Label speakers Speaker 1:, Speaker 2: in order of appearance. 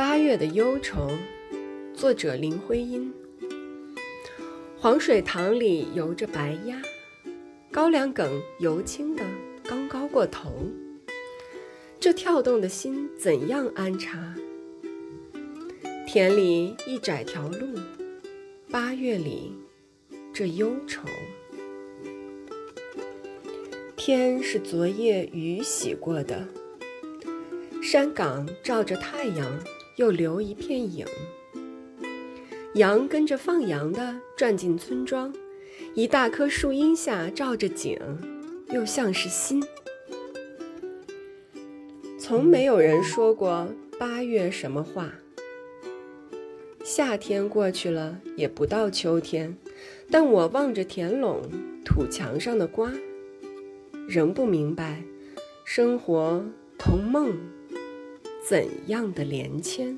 Speaker 1: 八月的忧愁，作者林徽因。黄水塘里游着白鸭，高粱梗油青的刚高过头。这跳动的心怎样安插？田里一窄条路，八月里这忧愁。天是昨夜雨洗过的，山岗照着太阳，又留一片影。羊跟着放羊的转进村庄，一大棵树荫下照着景，又像是心。从没有人说过八月什么话。夏天过去了，也不到秋天，但我望着田垄土墙上的瓜。仍不明白，生活同梦怎样的连签。